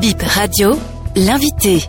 Bip Radio, l'invité.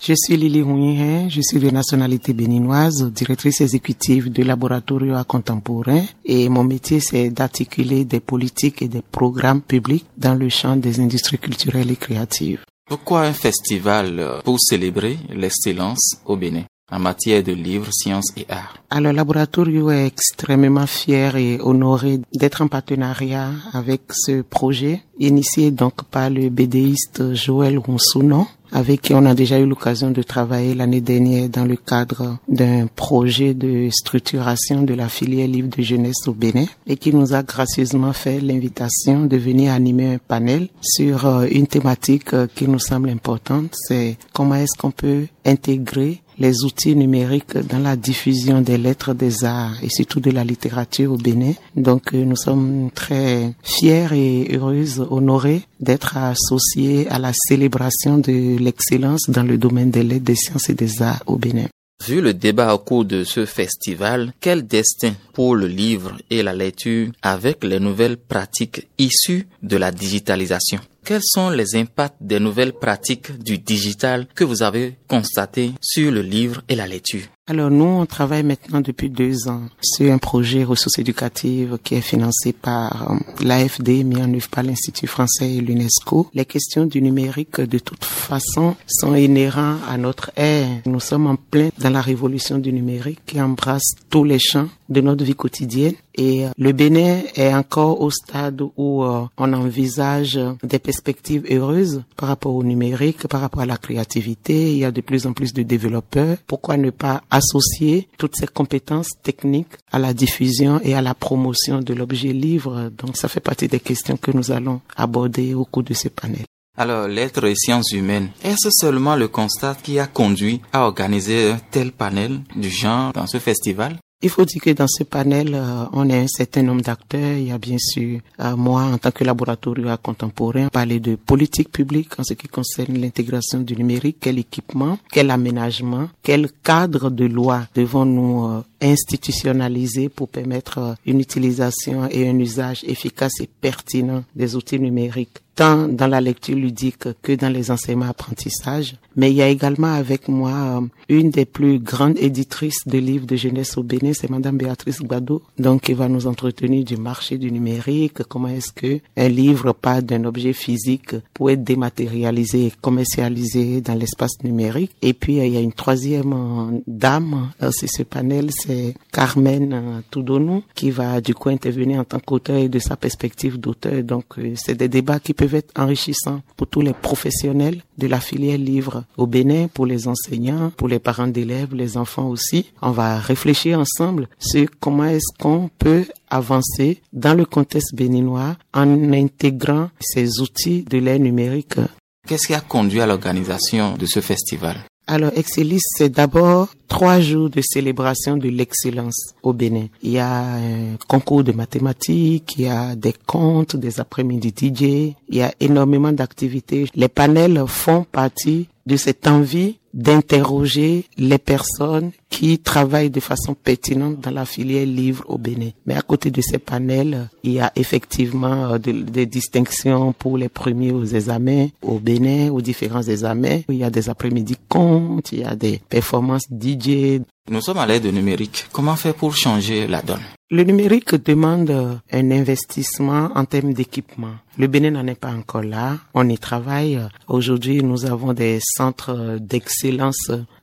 Je suis Lily Hounihe, je suis de nationalité béninoise, directrice exécutive du Laboratoire contemporain et mon métier c'est d'articuler des politiques et des programmes publics dans le champ des industries culturelles et créatives. Pourquoi un festival pour célébrer l'excellence au Bénin? En matière de livres, sciences et arts. Alors, le laboratoire est extrêmement fier et honoré d'être en partenariat avec ce projet, initié donc par le BDiste Joël Ronsounon, avec qui on a déjà eu l'occasion de travailler l'année dernière dans le cadre d'un projet de structuration de la filière livre de jeunesse au Bénin et qui nous a gracieusement fait l'invitation de venir animer un panel sur euh, une thématique euh, qui nous semble importante, c'est comment est-ce qu'on peut intégrer les outils numériques dans la diffusion des lettres des arts et surtout de la littérature au Bénin. Donc euh, nous sommes très fiers et heureuses, honorés d'être associés à la célébration de l'excellence dans le domaine des lettres, des sciences et des arts au Bénin. Vu le débat au cours de ce festival, quel destin pour le livre et la lecture avec les nouvelles pratiques issues de la digitalisation? Quels sont les impacts des nouvelles pratiques du digital que vous avez constatés sur le livre et la lecture? Alors nous, on travaille maintenant depuis deux ans sur un projet ressources éducatives qui est financé par euh, l'AFD, mis en œuvre par l'Institut français et l'UNESCO. Les questions du numérique, de toute façon, sont inhérentes à notre ère. Nous sommes en plein dans la révolution du numérique qui embrasse tous les champs de notre vie quotidienne. Et euh, le Bénin est encore au stade où euh, on envisage des perspectives heureuses par rapport au numérique, par rapport à la créativité. Il y a de plus en plus de développeurs. Pourquoi ne pas associer toutes ces compétences techniques à la diffusion et à la promotion de l'objet livre? Donc ça fait partie des questions que nous allons aborder au cours de ce panel. Alors, lettres et sciences humaines, est-ce seulement le constat qui a conduit à organiser un tel panel du genre dans ce festival? Il faut dire que dans ce panel, euh, on est un certain nombre d'acteurs. Il y a bien sûr euh, moi en tant que laboratoire contemporain, parler de politique publique en ce qui concerne l'intégration du numérique, quel équipement, quel aménagement, quel cadre de loi devons-nous euh, institutionnaliser pour permettre une utilisation et un usage efficace et pertinent des outils numériques tant dans la lecture ludique que dans les enseignements apprentissages. Mais il y a également avec moi euh, une des plus grandes éditrices de livres de jeunesse au Bénin, c'est Madame Béatrice Gbado, donc qui va nous entretenir du marché du numérique, comment est-ce que un livre part d'un objet physique pour être dématérialisé et commercialisé dans l'espace numérique. Et puis il y a une troisième euh, dame, euh, c'est ce panel, c'est Carmen Toudonou, qui va du coup intervenir en tant qu'auteur et de sa perspective d'auteur. Donc c'est des débats qui peuvent peuvent être enrichissants pour tous les professionnels de la filière livre au Bénin, pour les enseignants, pour les parents d'élèves, les enfants aussi. On va réfléchir ensemble sur comment est-ce qu'on peut avancer dans le contexte béninois en intégrant ces outils de l'ère numérique. Qu'est-ce qui a conduit à l'organisation de ce festival? Alors, Excelis, c'est d'abord trois jours de célébration de l'excellence au Bénin. Il y a un concours de mathématiques, il y a des contes, des après-midi DJ, il y a énormément d'activités. Les panels font partie de cette envie d'interroger les personnes qui travaillent de façon pertinente dans la filière livre au Bénin. Mais à côté de ces panels, il y a effectivement euh, des distinctions pour les premiers aux examens au Bénin, aux différents examens. Il y a des après-midi comptes, il y a des performances DJ. Nous sommes à l'aide du numérique. Comment faire pour changer la donne? Le numérique demande un investissement en termes d'équipement. Le Bénin n'en est pas encore là. On y travaille. Aujourd'hui, nous avons des centres d'excellence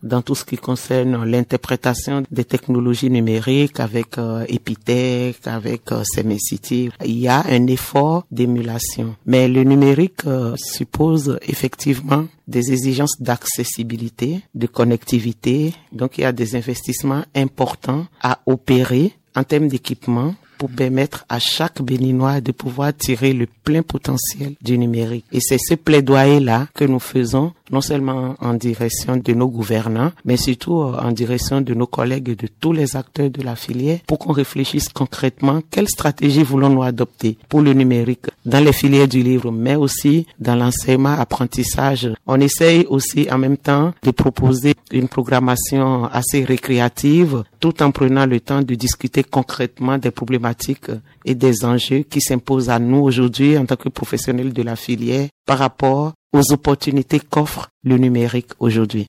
dans tout ce qui concerne l'interprétation des technologies numériques avec euh, Epitech, avec euh, Semicity. Il y a un effort d'émulation. Mais le numérique euh, suppose effectivement des exigences d'accessibilité, de connectivité. Donc, il y a des investissements importants à opérer en termes d'équipement pour permettre à chaque Béninois de pouvoir tirer le plein potentiel du numérique. Et c'est ce plaidoyer-là que nous faisons, non seulement en direction de nos gouvernants, mais surtout euh, en direction de nos collègues et de tous les acteurs de la filière pour qu'on réfléchisse concrètement quelle stratégie voulons-nous adopter pour le numérique dans les filières du livre, mais aussi dans l'enseignement, apprentissage. On essaye aussi en même temps de proposer une programmation assez récréative tout en prenant le temps de discuter concrètement des problématiques et des enjeux qui s'imposent à nous aujourd'hui en tant que professionnels de la filière par rapport aux opportunités qu'offre le numérique aujourd'hui.